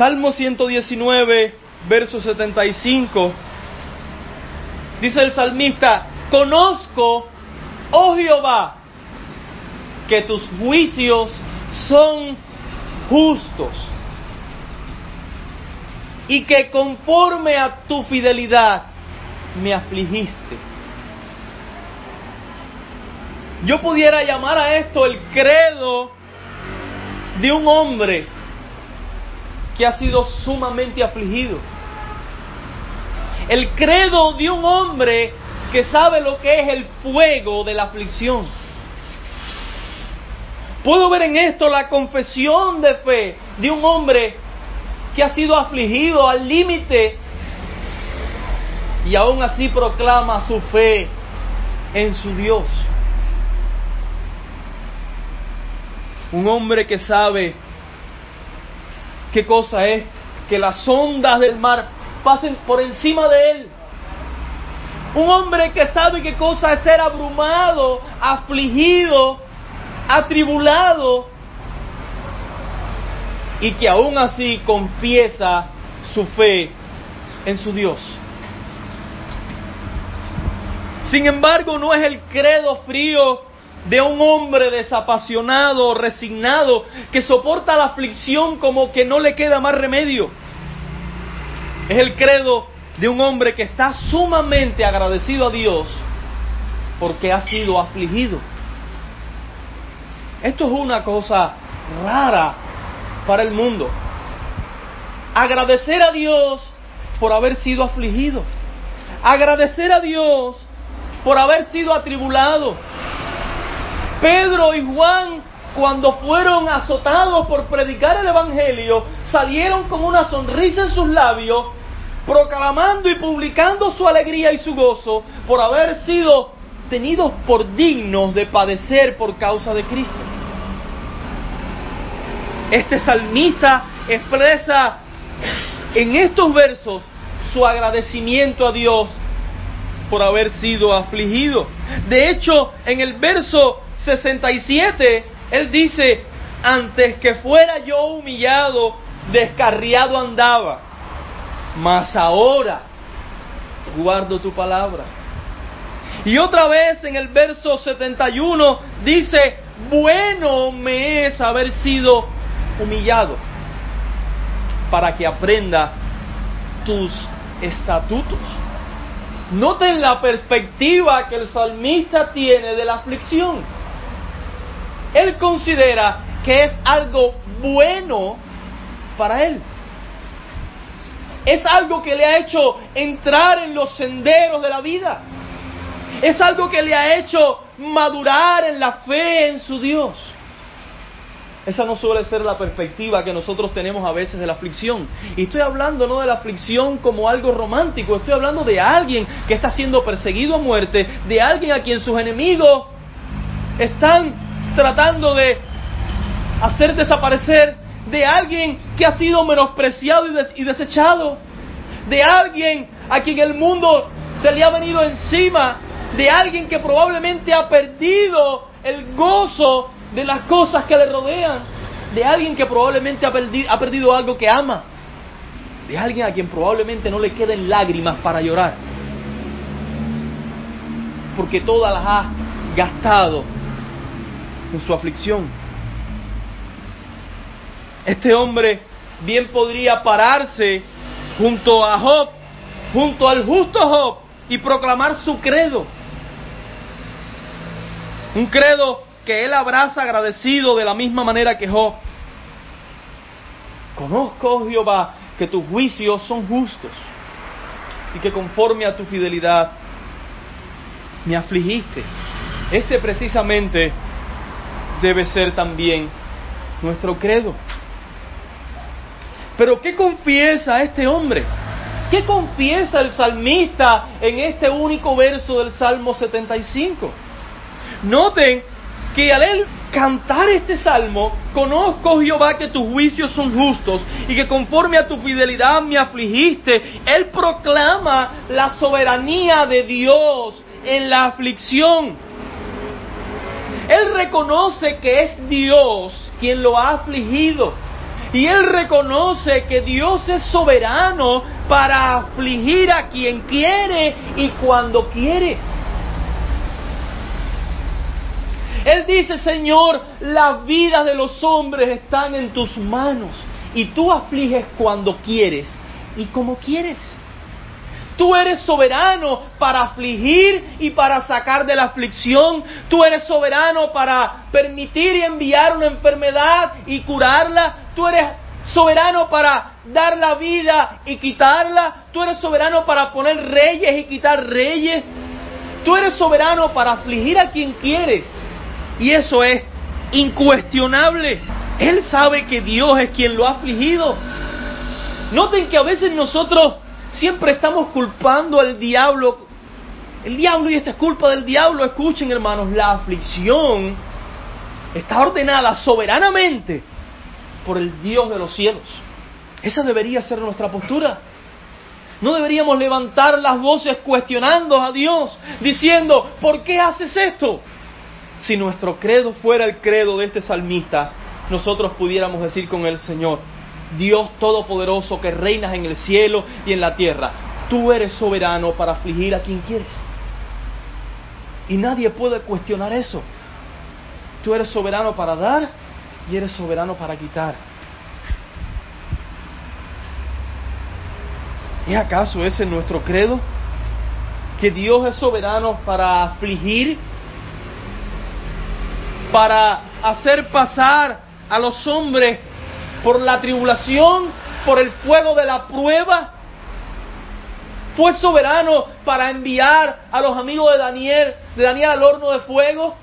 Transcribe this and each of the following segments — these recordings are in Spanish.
Salmo 119, verso 75, dice el salmista, conozco, oh Jehová, que tus juicios son justos y que conforme a tu fidelidad me afligiste. Yo pudiera llamar a esto el credo de un hombre que ha sido sumamente afligido. El credo de un hombre que sabe lo que es el fuego de la aflicción. Puedo ver en esto la confesión de fe de un hombre que ha sido afligido al límite y aún así proclama su fe en su Dios. Un hombre que sabe qué cosa es que las ondas del mar pasen por encima de él. Un hombre que sabe qué cosa es ser abrumado, afligido, atribulado y que aún así confiesa su fe en su Dios. Sin embargo, no es el credo frío de un hombre desapasionado, resignado, que soporta la aflicción como que no le queda más remedio. Es el credo de un hombre que está sumamente agradecido a Dios porque ha sido afligido. Esto es una cosa rara para el mundo. Agradecer a Dios por haber sido afligido. Agradecer a Dios por haber sido atribulado. Pedro y Juan, cuando fueron azotados por predicar el Evangelio, salieron con una sonrisa en sus labios, proclamando y publicando su alegría y su gozo por haber sido tenidos por dignos de padecer por causa de Cristo. Este salmista expresa en estos versos su agradecimiento a Dios por haber sido afligido. De hecho, en el verso 67, él dice, antes que fuera yo humillado, descarriado andaba, mas ahora guardo tu palabra. Y otra vez en el verso 71 dice, bueno me es haber sido humillado para que aprenda tus estatutos. Noten la perspectiva que el salmista tiene de la aflicción. Él considera que es algo bueno para él. Es algo que le ha hecho entrar en los senderos de la vida. Es algo que le ha hecho madurar en la fe en su Dios. Esa no suele ser la perspectiva que nosotros tenemos a veces de la aflicción. Y estoy hablando no de la aflicción como algo romántico, estoy hablando de alguien que está siendo perseguido a muerte, de alguien a quien sus enemigos están tratando de hacer desaparecer, de alguien que ha sido menospreciado y, desechado, de alguien a quien el mundo se le ha venido encima, de alguien que probablemente ha perdido el gozo de las cosas que le rodean, de alguien que probablemente ha, ha perdido algo que ama, de alguien a quien probablemente no le queden lágrimas para llorar, porque todas las ha gastado en su aflicción. Este hombre bien podría pararse junto a Job, junto al justo Job, y proclamar su credo. Un credo que él abraza agradecido de la misma manera que Job. Conozco, oh Jehová, que tus juicios son justos y que conforme a tu fidelidad me afligiste. Ese precisamente debe ser también nuestro credo. Pero ¿qué confiesa este hombre? ¿Qué confiesa el salmista en este único verso del Salmo 75? Noten que al él cantar este salmo, conozco Jehová que tus juicios son justos y que conforme a tu fidelidad me afligiste, él proclama la soberanía de Dios en la aflicción. Él reconoce que es Dios quien lo ha afligido. Y él reconoce que Dios es soberano para afligir a quien quiere y cuando quiere. Él dice, Señor, las vidas de los hombres están en tus manos y tú afliges cuando quieres y como quieres. Tú eres soberano para afligir y para sacar de la aflicción. Tú eres soberano para permitir y enviar una enfermedad y curarla. Tú eres soberano para dar la vida y quitarla. Tú eres soberano para poner reyes y quitar reyes. Tú eres soberano para afligir a quien quieres. Y eso es incuestionable. Él sabe que Dios es quien lo ha afligido. Noten que a veces nosotros siempre estamos culpando al diablo. El diablo y esta es culpa del diablo. Escuchen hermanos, la aflicción está ordenada soberanamente por el Dios de los cielos. Esa debería ser nuestra postura. No deberíamos levantar las voces cuestionando a Dios, diciendo, ¿por qué haces esto? si nuestro credo fuera el credo de este salmista, nosotros pudiéramos decir con el Señor, Dios Todopoderoso que reinas en el cielo y en la tierra, tú eres soberano para afligir a quien quieres. Y nadie puede cuestionar eso. Tú eres soberano para dar y eres soberano para quitar. ¿Es acaso ese nuestro credo? Que Dios es soberano para afligir para hacer pasar a los hombres por la tribulación, por el fuego de la prueba. Fue soberano para enviar a los amigos de Daniel, de Daniel al horno de fuego.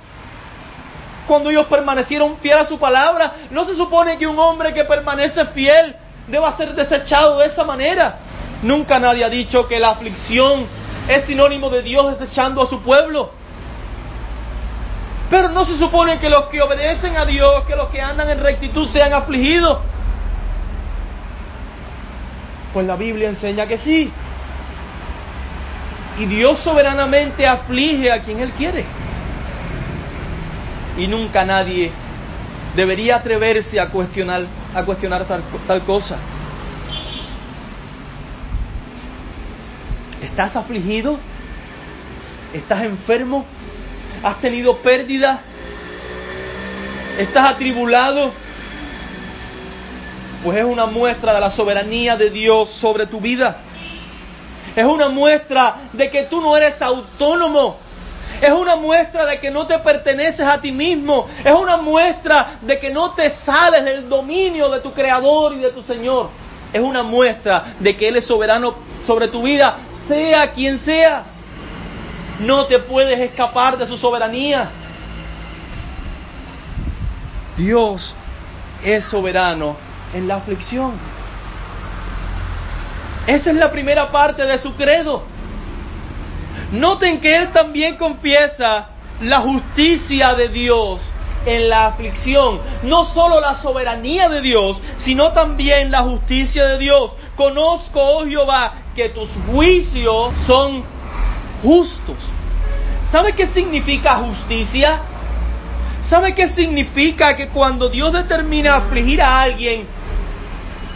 Cuando ellos permanecieron fiel a su palabra, no se supone que un hombre que permanece fiel deba ser desechado de esa manera. Nunca nadie ha dicho que la aflicción es sinónimo de Dios desechando a su pueblo. Pero no se supone que los que obedecen a Dios, que los que andan en rectitud sean afligidos. Pues la Biblia enseña que sí. Y Dios soberanamente aflige a quien Él quiere. Y nunca nadie debería atreverse a cuestionar, a cuestionar tal, tal cosa. ¿Estás afligido? ¿Estás enfermo? ¿Has tenido pérdida? ¿Estás atribulado? Pues es una muestra de la soberanía de Dios sobre tu vida. Es una muestra de que tú no eres autónomo. Es una muestra de que no te perteneces a ti mismo. Es una muestra de que no te sales del dominio de tu Creador y de tu Señor. Es una muestra de que Él es soberano sobre tu vida, sea quien seas. No te puedes escapar de su soberanía. Dios es soberano en la aflicción. Esa es la primera parte de su credo. Noten que él también confiesa la justicia de Dios en la aflicción. No solo la soberanía de Dios, sino también la justicia de Dios. Conozco, oh Jehová, que tus juicios son justos. ¿Sabe qué significa justicia? ¿Sabe qué significa que cuando Dios determina afligir a alguien,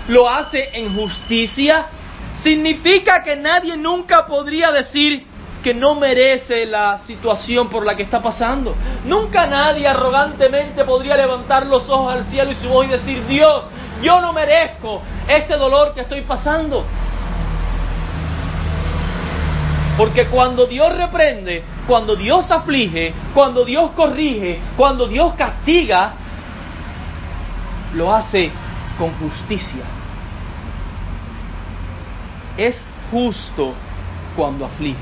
lo hace en justicia? Significa que nadie nunca podría decir que no merece la situación por la que está pasando. Nunca nadie arrogantemente podría levantar los ojos al cielo y su voz y decir, Dios, yo no merezco este dolor que estoy pasando. Porque cuando Dios reprende, cuando Dios aflige, cuando Dios corrige, cuando Dios castiga, lo hace con justicia. Es justo cuando aflige.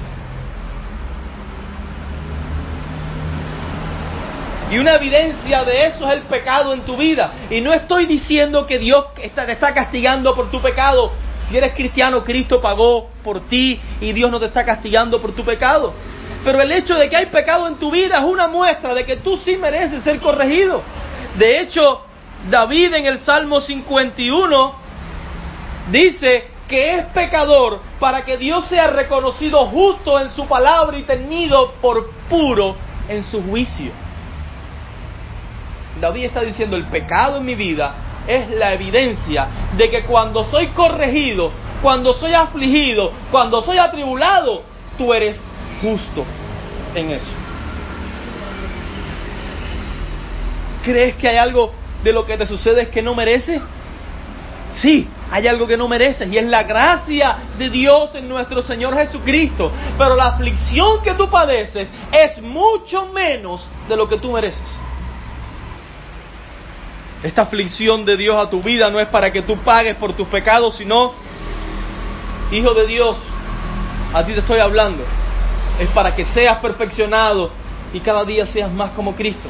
Y una evidencia de eso es el pecado en tu vida. Y no estoy diciendo que Dios te está castigando por tu pecado. Si eres cristiano, Cristo pagó por ti y Dios no te está castigando por tu pecado. Pero el hecho de que hay pecado en tu vida es una muestra de que tú sí mereces ser corregido. De hecho, David en el Salmo 51 dice que es pecador para que Dios sea reconocido justo en su palabra y tenido por puro en su juicio. David está diciendo, el pecado en mi vida es la evidencia de que cuando soy corregido, cuando soy afligido, cuando soy atribulado, tú eres justo en eso. ¿Crees que hay algo de lo que te sucede que no mereces? Sí, hay algo que no mereces y es la gracia de Dios en nuestro Señor Jesucristo. Pero la aflicción que tú padeces es mucho menos de lo que tú mereces. Esta aflicción de Dios a tu vida no es para que tú pagues por tus pecados, sino, Hijo de Dios, a ti te estoy hablando, es para que seas perfeccionado y cada día seas más como Cristo.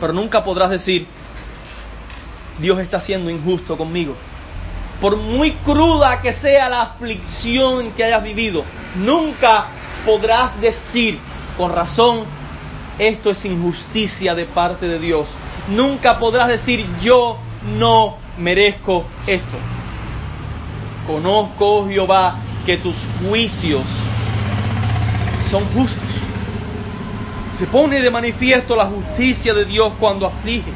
Pero nunca podrás decir, Dios está siendo injusto conmigo. Por muy cruda que sea la aflicción que hayas vivido, nunca podrás decir con razón, esto es injusticia de parte de Dios. Nunca podrás decir, yo no merezco esto. Conozco, oh Jehová, que tus juicios son justos. Se pone de manifiesto la justicia de Dios cuando aflige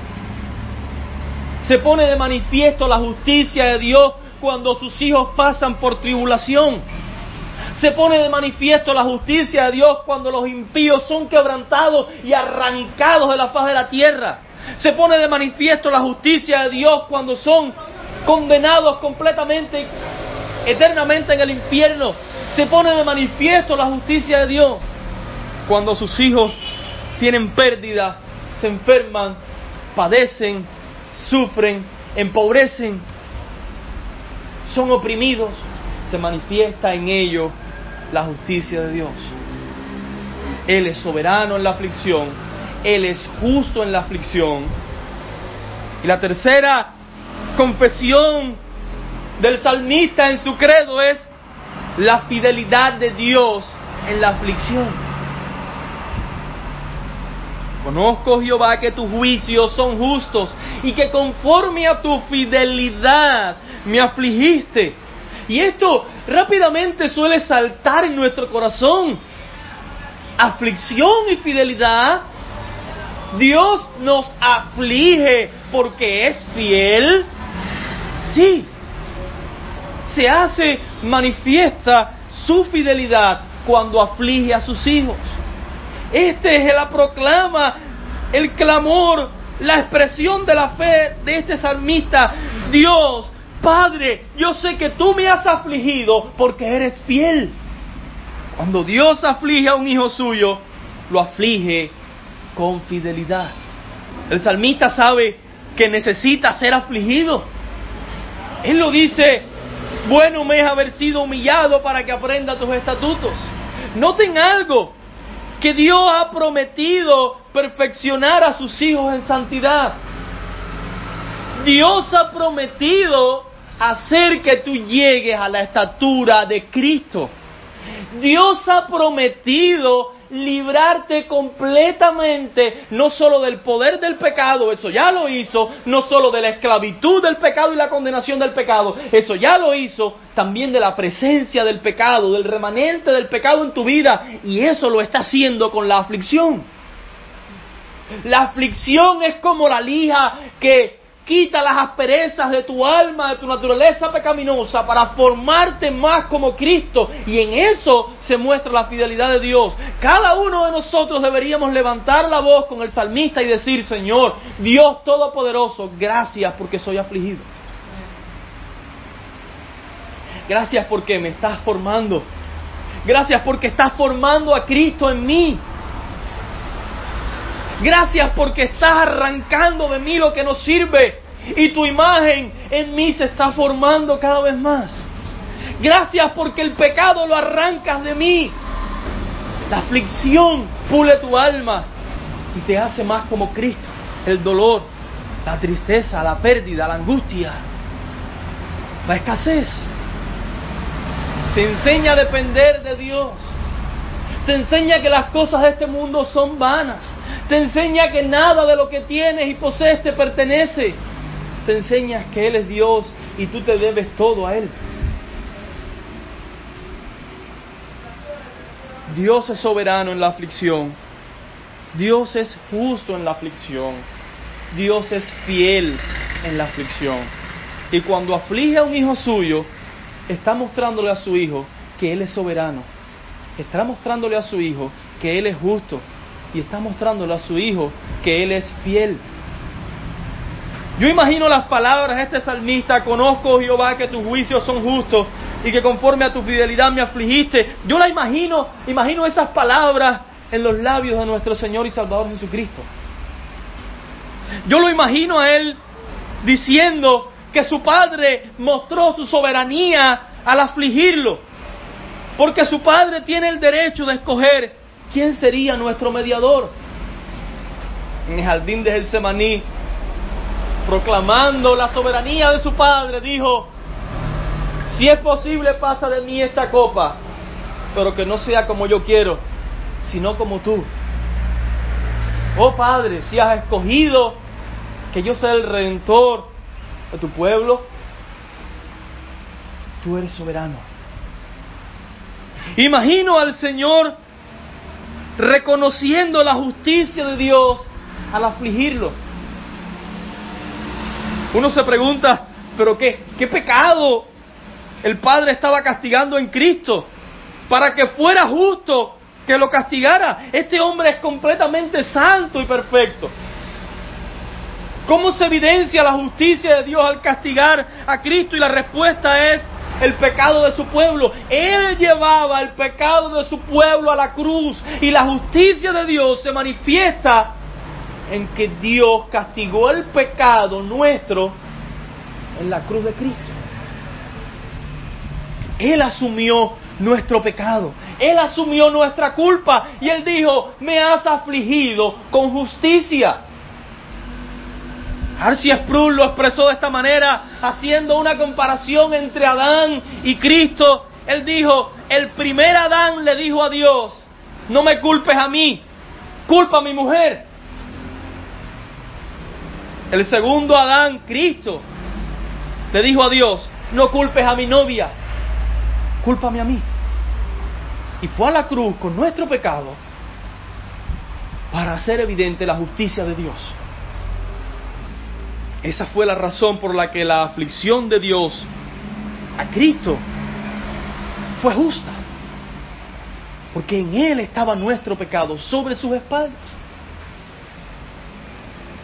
se pone de manifiesto la justicia de Dios cuando sus hijos pasan por tribulación. Se pone de manifiesto la justicia de Dios cuando los impíos son quebrantados y arrancados de la faz de la tierra. Se pone de manifiesto la justicia de Dios cuando son condenados completamente, eternamente en el infierno. Se pone de manifiesto la justicia de Dios cuando sus hijos tienen pérdida, se enferman, padecen, sufren, empobrecen, son oprimidos, se manifiesta en ellos la justicia de Dios. Él es soberano en la aflicción, Él es justo en la aflicción. Y la tercera confesión del salmista en su credo es la fidelidad de Dios en la aflicción. Conozco, Jehová, que tus juicios son justos y que conforme a tu fidelidad me afligiste. Y esto rápidamente suele saltar en nuestro corazón. Aflicción y fidelidad. Dios nos aflige porque es fiel. Sí. Se hace manifiesta su fidelidad cuando aflige a sus hijos. Este es la proclama, el clamor, la expresión de la fe de este salmista. Dios, Padre, yo sé que tú me has afligido porque eres fiel. Cuando Dios aflige a un hijo suyo, lo aflige con fidelidad. El salmista sabe que necesita ser afligido. Él lo dice, bueno me es haber sido humillado para que aprenda tus estatutos. Noten algo, que Dios ha prometido perfeccionar a sus hijos en santidad. Dios ha prometido hacer que tú llegues a la estatura de Cristo. Dios ha prometido librarte completamente, no solo del poder del pecado, eso ya lo hizo, no solo de la esclavitud del pecado y la condenación del pecado, eso ya lo hizo, también de la presencia del pecado, del remanente del pecado en tu vida, y eso lo está haciendo con la aflicción. La aflicción es como la lija que Quita las asperezas de tu alma, de tu naturaleza pecaminosa para formarte más como Cristo. Y en eso se muestra la fidelidad de Dios. Cada uno de nosotros deberíamos levantar la voz con el salmista y decir, Señor, Dios Todopoderoso, gracias porque soy afligido. Gracias porque me estás formando. Gracias porque estás formando a Cristo en mí. Gracias porque estás arrancando de mí lo que no sirve y tu imagen en mí se está formando cada vez más. Gracias porque el pecado lo arrancas de mí. La aflicción pule tu alma y te hace más como Cristo. El dolor, la tristeza, la pérdida, la angustia, la escasez. Te enseña a depender de Dios. Te enseña que las cosas de este mundo son vanas. Te enseña que nada de lo que tienes y posees te pertenece. Te enseña que Él es Dios y tú te debes todo a Él. Dios es soberano en la aflicción. Dios es justo en la aflicción. Dios es fiel en la aflicción. Y cuando aflige a un hijo suyo, está mostrándole a su hijo que Él es soberano. Está mostrándole a su hijo que Él es justo. Y está mostrándole a su hijo que Él es fiel. Yo imagino las palabras de este salmista, conozco Jehová que tus juicios son justos y que conforme a tu fidelidad me afligiste. Yo la imagino, imagino esas palabras en los labios de nuestro Señor y Salvador Jesucristo. Yo lo imagino a Él diciendo que su Padre mostró su soberanía al afligirlo, porque su Padre tiene el derecho de escoger quién sería nuestro mediador. En el jardín de Getsemaní, proclamando la soberanía de su Padre, dijo, si es posible pasa de mí esta copa, pero que no sea como yo quiero, sino como tú. Oh Padre, si has escogido que yo sea el redentor de tu pueblo, tú eres soberano. Imagino al Señor reconociendo la justicia de Dios al afligirlo. Uno se pregunta, pero qué, qué pecado el Padre estaba castigando en Cristo para que fuera justo que lo castigara. Este hombre es completamente santo y perfecto. ¿Cómo se evidencia la justicia de Dios al castigar a Cristo? Y la respuesta es el pecado de su pueblo. Él llevaba el pecado de su pueblo a la cruz y la justicia de Dios se manifiesta en que Dios castigó el pecado nuestro en la cruz de Cristo. Él asumió nuestro pecado. Él asumió nuestra culpa y él dijo, me has afligido con justicia. Arcia Sproul lo expresó de esta manera, haciendo una comparación entre Adán y Cristo. Él dijo, el primer Adán le dijo a Dios, no me culpes a mí, culpa a mi mujer. El segundo Adán, Cristo, le dijo a Dios, no culpes a mi novia, cúlpame a mí. Y fue a la cruz con nuestro pecado para hacer evidente la justicia de Dios. Esa fue la razón por la que la aflicción de Dios a Cristo fue justa. Porque en Él estaba nuestro pecado sobre sus espaldas.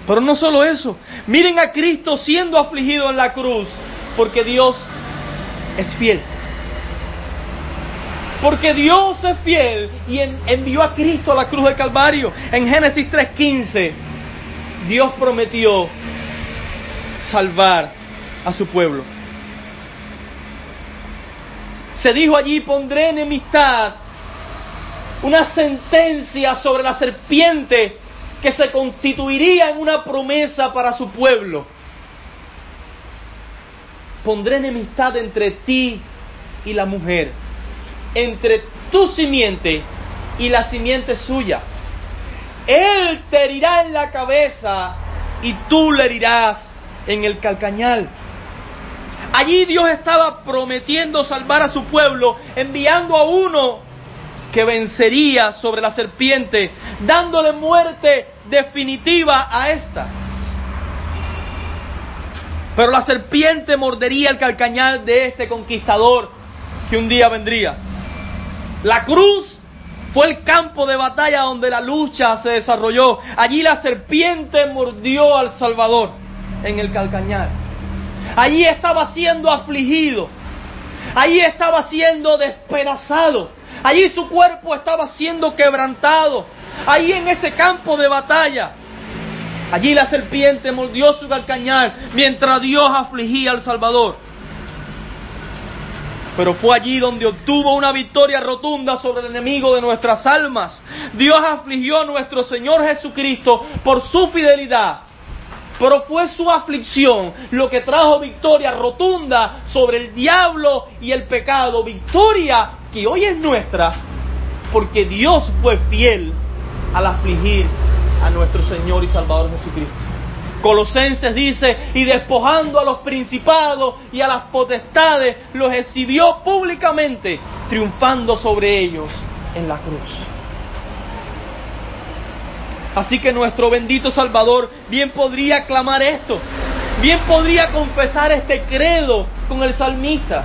Pero no solo eso, miren a Cristo siendo afligido en la cruz, porque Dios es fiel. Porque Dios es fiel y envió a Cristo a la cruz del Calvario. En Génesis 3:15, Dios prometió salvar a su pueblo. Se dijo allí, pondré enemistad, una sentencia sobre la serpiente que se constituiría en una promesa para su pueblo. Pondré enemistad entre ti y la mujer entre tu simiente y la simiente suya. Él te herirá en la cabeza y tú le herirás en el calcañal. Allí Dios estaba prometiendo salvar a su pueblo, enviando a uno que vencería sobre la serpiente, dándole muerte definitiva a esta. Pero la serpiente mordería el calcañal de este conquistador que un día vendría. La cruz fue el campo de batalla donde la lucha se desarrolló. Allí la serpiente mordió al Salvador en el calcañar. Allí estaba siendo afligido. Allí estaba siendo despedazado. Allí su cuerpo estaba siendo quebrantado. Allí en ese campo de batalla. Allí la serpiente mordió su calcañar mientras Dios afligía al Salvador pero fue allí donde obtuvo una victoria rotunda sobre el enemigo de nuestras almas. Dios afligió a nuestro Señor Jesucristo por su fidelidad. Pero fue su aflicción lo que trajo victoria rotunda sobre el diablo y el pecado. Victoria que hoy es nuestra porque Dios fue fiel al afligir a nuestro Señor y Salvador Jesucristo. Colosenses dice, y despojando a los principados y a las potestades, los exhibió públicamente, triunfando sobre ellos en la cruz. Así que nuestro bendito Salvador bien podría clamar esto, bien podría confesar este credo con el salmista.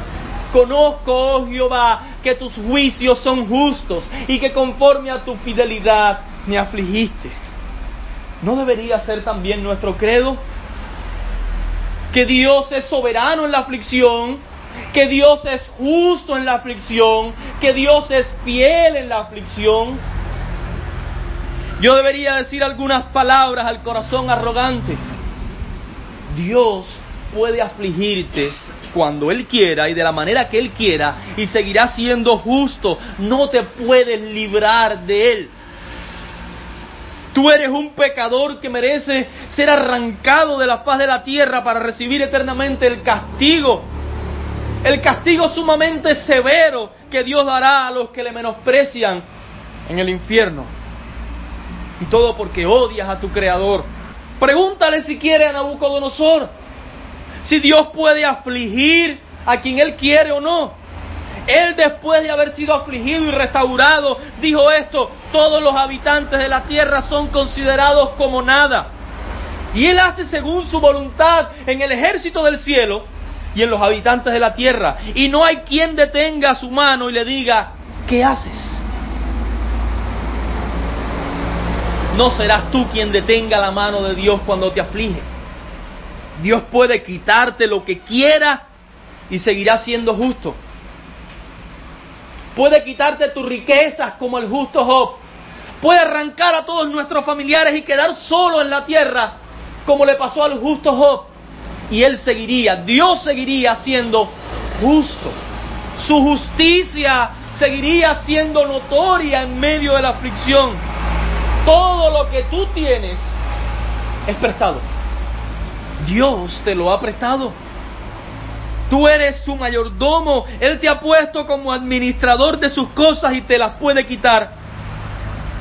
Conozco, oh Jehová, que tus juicios son justos y que conforme a tu fidelidad me afligiste. ¿No debería ser también nuestro credo? Que Dios es soberano en la aflicción, que Dios es justo en la aflicción, que Dios es fiel en la aflicción. Yo debería decir algunas palabras al corazón arrogante. Dios puede afligirte cuando Él quiera y de la manera que Él quiera y seguirá siendo justo. No te puedes librar de Él. Tú eres un pecador que merece ser arrancado de la faz de la tierra para recibir eternamente el castigo. El castigo sumamente severo que Dios dará a los que le menosprecian en el infierno. Y todo porque odias a tu Creador. Pregúntale si quiere a Nabucodonosor si Dios puede afligir a quien Él quiere o no. Él después de haber sido afligido y restaurado, dijo esto, todos los habitantes de la tierra son considerados como nada. Y Él hace según su voluntad en el ejército del cielo y en los habitantes de la tierra. Y no hay quien detenga su mano y le diga, ¿qué haces? No serás tú quien detenga la mano de Dios cuando te aflige. Dios puede quitarte lo que quiera y seguirá siendo justo. Puede quitarte tus riquezas como el justo Job. Puede arrancar a todos nuestros familiares y quedar solo en la tierra como le pasó al justo Job. Y él seguiría, Dios seguiría siendo justo. Su justicia seguiría siendo notoria en medio de la aflicción. Todo lo que tú tienes es prestado. Dios te lo ha prestado. Tú eres su mayordomo. Él te ha puesto como administrador de sus cosas y te las puede quitar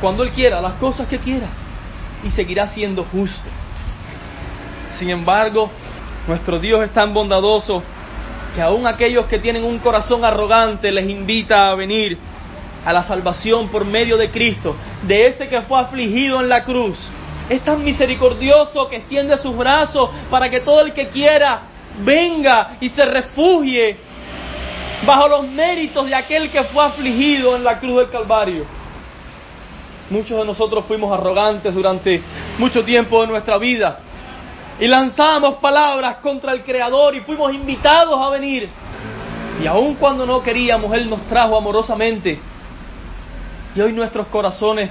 cuando Él quiera, las cosas que quiera. Y seguirá siendo justo. Sin embargo, nuestro Dios es tan bondadoso que aún aquellos que tienen un corazón arrogante les invita a venir a la salvación por medio de Cristo, de ese que fue afligido en la cruz. Es tan misericordioso que extiende sus brazos para que todo el que quiera venga y se refugie bajo los méritos de aquel que fue afligido en la cruz del Calvario. Muchos de nosotros fuimos arrogantes durante mucho tiempo de nuestra vida y lanzamos palabras contra el Creador y fuimos invitados a venir. Y aun cuando no queríamos, Él nos trajo amorosamente y hoy nuestros corazones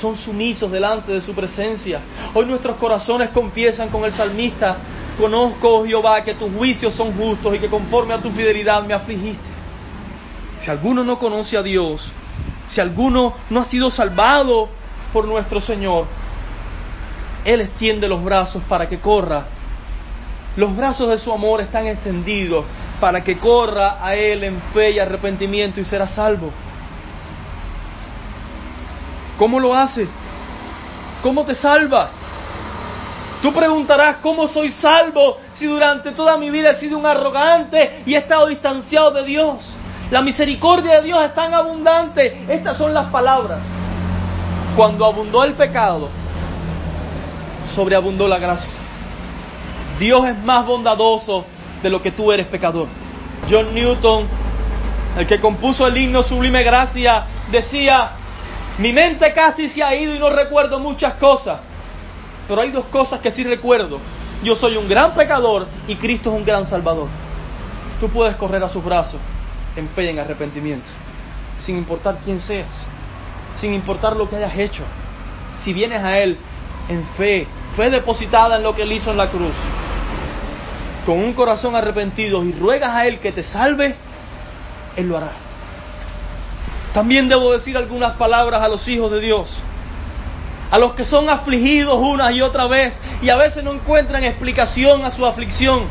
son sumisos delante de su presencia. Hoy nuestros corazones confiesan con el salmista, conozco, oh Jehová, que tus juicios son justos y que conforme a tu fidelidad me afligiste. Si alguno no conoce a Dios, si alguno no ha sido salvado por nuestro Señor, Él extiende los brazos para que corra. Los brazos de su amor están extendidos para que corra a Él en fe y arrepentimiento y será salvo. ¿Cómo lo hace? ¿Cómo te salva? Tú preguntarás, ¿cómo soy salvo si durante toda mi vida he sido un arrogante y he estado distanciado de Dios? La misericordia de Dios es tan abundante. Estas son las palabras. Cuando abundó el pecado, sobreabundó la gracia. Dios es más bondadoso de lo que tú eres pecador. John Newton, el que compuso el himno Sublime Gracia, decía, mi mente casi se ha ido y no recuerdo muchas cosas. Pero hay dos cosas que sí recuerdo. Yo soy un gran pecador y Cristo es un gran salvador. Tú puedes correr a sus brazos en fe y en arrepentimiento, sin importar quién seas, sin importar lo que hayas hecho. Si vienes a Él en fe, fe depositada en lo que Él hizo en la cruz, con un corazón arrepentido y ruegas a Él que te salve, Él lo hará. También debo decir algunas palabras a los hijos de Dios, a los que son afligidos una y otra vez y a veces no encuentran explicación a su aflicción.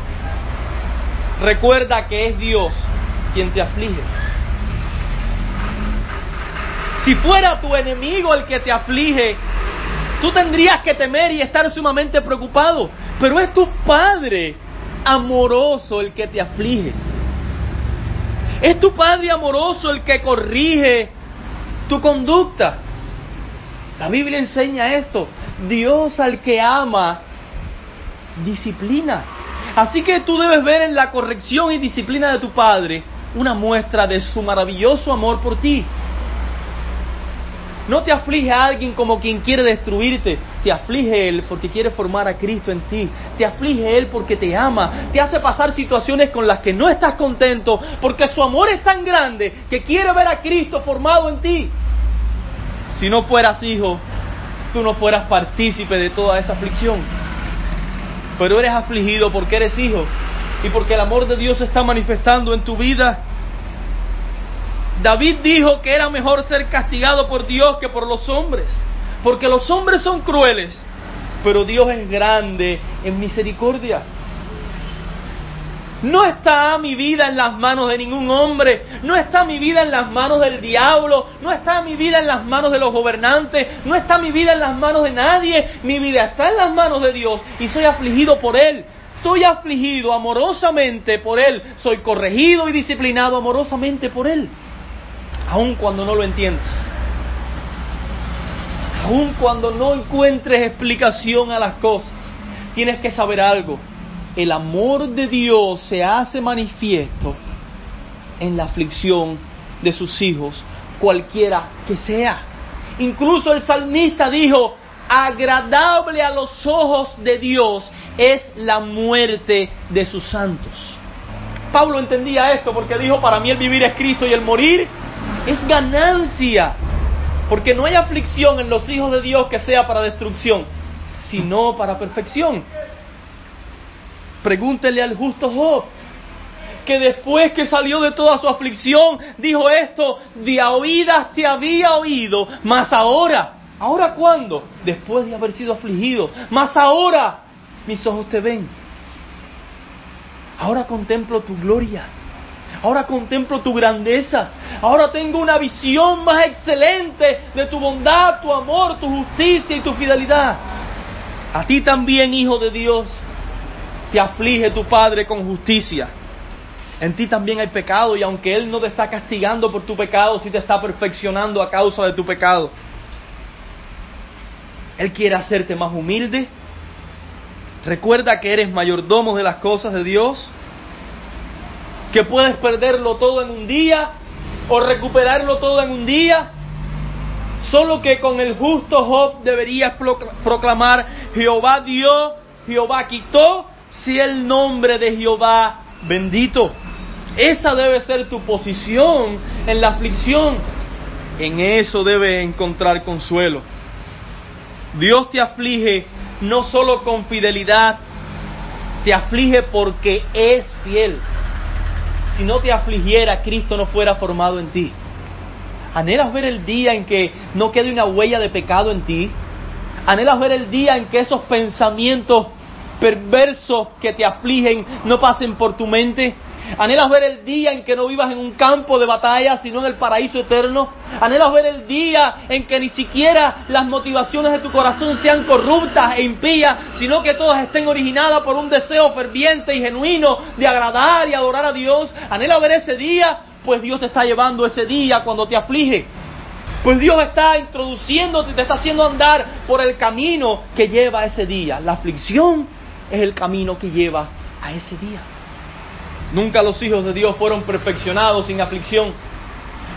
Recuerda que es Dios quien te aflige. Si fuera tu enemigo el que te aflige, tú tendrías que temer y estar sumamente preocupado. Pero es tu Padre amoroso el que te aflige. Es tu Padre amoroso el que corrige tu conducta. La Biblia enseña esto. Dios al que ama, disciplina. Así que tú debes ver en la corrección y disciplina de tu Padre una muestra de su maravilloso amor por ti. No te aflige a alguien como quien quiere destruirte, te aflige Él porque quiere formar a Cristo en ti, te aflige Él porque te ama, te hace pasar situaciones con las que no estás contento, porque su amor es tan grande que quiere ver a Cristo formado en ti. Si no fueras hijo, tú no fueras partícipe de toda esa aflicción. Pero eres afligido porque eres hijo y porque el amor de Dios se está manifestando en tu vida. David dijo que era mejor ser castigado por Dios que por los hombres, porque los hombres son crueles, pero Dios es grande en misericordia. No está mi vida en las manos de ningún hombre, no está mi vida en las manos del diablo, no está mi vida en las manos de los gobernantes, no está mi vida en las manos de nadie, mi vida está en las manos de Dios y soy afligido por Él. Soy afligido amorosamente por Él, soy corregido y disciplinado amorosamente por Él, aun cuando no lo entiendes, aun cuando no encuentres explicación a las cosas, tienes que saber algo el amor de Dios se hace manifiesto en la aflicción de sus hijos, cualquiera que sea. Incluso el salmista dijo, agradable a los ojos de Dios es la muerte de sus santos. Pablo entendía esto porque dijo, para mí el vivir es Cristo y el morir es ganancia. Porque no hay aflicción en los hijos de Dios que sea para destrucción, sino para perfección. Pregúntele al justo Job, que después que salió de toda su aflicción, dijo esto, de oídas te había oído, mas ahora, ¿ahora cuándo? Después de haber sido afligido, mas ahora mis ojos te ven. Ahora contemplo tu gloria. Ahora contemplo tu grandeza. Ahora tengo una visión más excelente de tu bondad, tu amor, tu justicia y tu fidelidad. A ti también, Hijo de Dios, te aflige tu Padre con justicia. En ti también hay pecado y aunque Él no te está castigando por tu pecado, sí te está perfeccionando a causa de tu pecado. Él quiere hacerte más humilde. Recuerda que eres mayordomo de las cosas de Dios, que puedes perderlo todo en un día o recuperarlo todo en un día. Solo que con el justo Job deberías proclamar Jehová dio, Jehová quitó, si el nombre de Jehová bendito. Esa debe ser tu posición en la aflicción. En eso debe encontrar consuelo. Dios te aflige no solo con fidelidad, te aflige porque es fiel. Si no te afligiera, Cristo no fuera formado en ti. ¿Anhelas ver el día en que no quede una huella de pecado en ti? ¿Anhelas ver el día en que esos pensamientos perversos que te afligen no pasen por tu mente? ¿Anhelas ver el día en que no vivas en un campo de batalla, sino en el paraíso eterno? ¿Anhelas ver el día en que ni siquiera las motivaciones de tu corazón sean corruptas e impías, sino que todas estén originadas por un deseo ferviente y genuino de agradar y adorar a Dios? ¿Anhelas ver ese día? Pues Dios te está llevando ese día cuando te aflige. Pues Dios está introduciéndote, te está haciendo andar por el camino que lleva a ese día. La aflicción es el camino que lleva a ese día. Nunca los hijos de Dios fueron perfeccionados sin aflicción.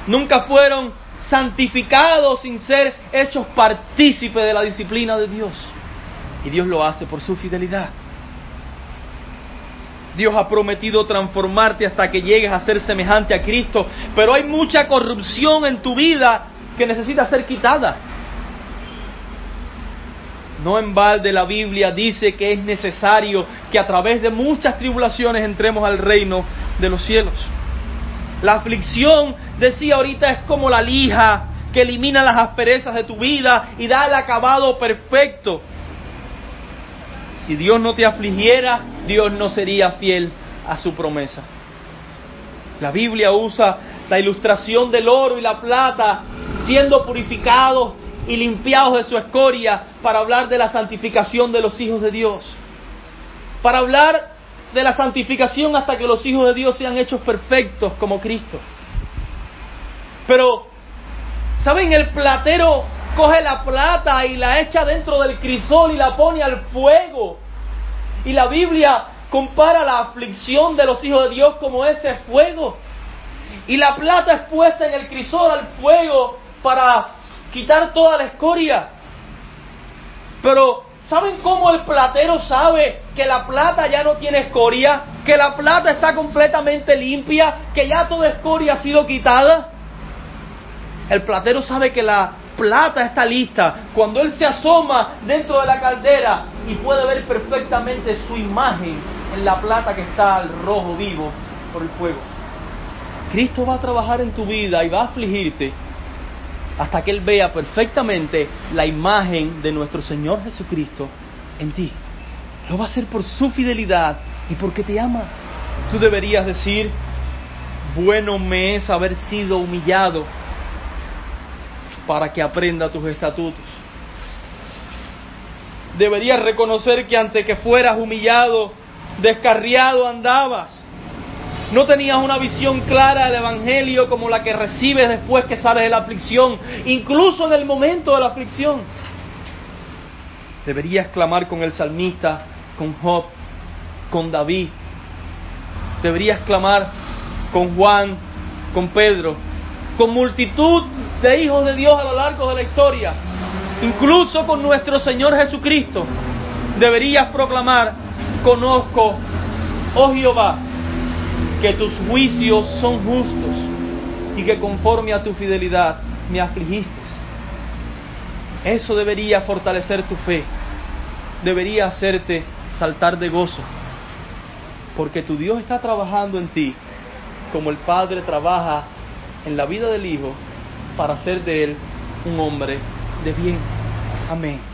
Nunca fueron santificados sin ser hechos partícipes de la disciplina de Dios. Y Dios lo hace por su fidelidad. Dios ha prometido transformarte hasta que llegues a ser semejante a Cristo, pero hay mucha corrupción en tu vida que necesita ser quitada. No en balde la Biblia dice que es necesario que a través de muchas tribulaciones entremos al reino de los cielos. La aflicción, decía ahorita, es como la lija que elimina las asperezas de tu vida y da el acabado perfecto. Si Dios no te afligiera, Dios no sería fiel a su promesa. La Biblia usa la ilustración del oro y la plata siendo purificados y limpiados de su escoria para hablar de la santificación de los hijos de Dios. Para hablar de la santificación hasta que los hijos de Dios sean hechos perfectos como Cristo. Pero, ¿saben el platero coge la plata y la echa dentro del crisol y la pone al fuego. Y la Biblia compara la aflicción de los hijos de Dios como ese fuego. Y la plata es puesta en el crisol al fuego para quitar toda la escoria. Pero, ¿saben cómo el platero sabe que la plata ya no tiene escoria? Que la plata está completamente limpia, que ya toda escoria ha sido quitada. El platero sabe que la plata está lista cuando él se asoma dentro de la caldera y puede ver perfectamente su imagen en la plata que está al rojo vivo por el fuego. Cristo va a trabajar en tu vida y va a afligirte hasta que Él vea perfectamente la imagen de nuestro Señor Jesucristo en ti. Lo va a hacer por su fidelidad y porque te ama. Tú deberías decir, bueno me es haber sido humillado para que aprenda tus estatutos. Deberías reconocer que antes que fueras humillado, descarriado andabas. No tenías una visión clara del Evangelio como la que recibes después que sales de la aflicción, incluso en el momento de la aflicción. Deberías clamar con el salmista, con Job, con David. Deberías clamar con Juan, con Pedro, con multitud de hijos de Dios a lo largo de la historia, incluso con nuestro Señor Jesucristo, deberías proclamar, conozco, oh Jehová, que tus juicios son justos y que conforme a tu fidelidad me afligiste. Eso debería fortalecer tu fe, debería hacerte saltar de gozo, porque tu Dios está trabajando en ti como el Padre trabaja en la vida del Hijo para hacer de él un hombre de bien. Amén.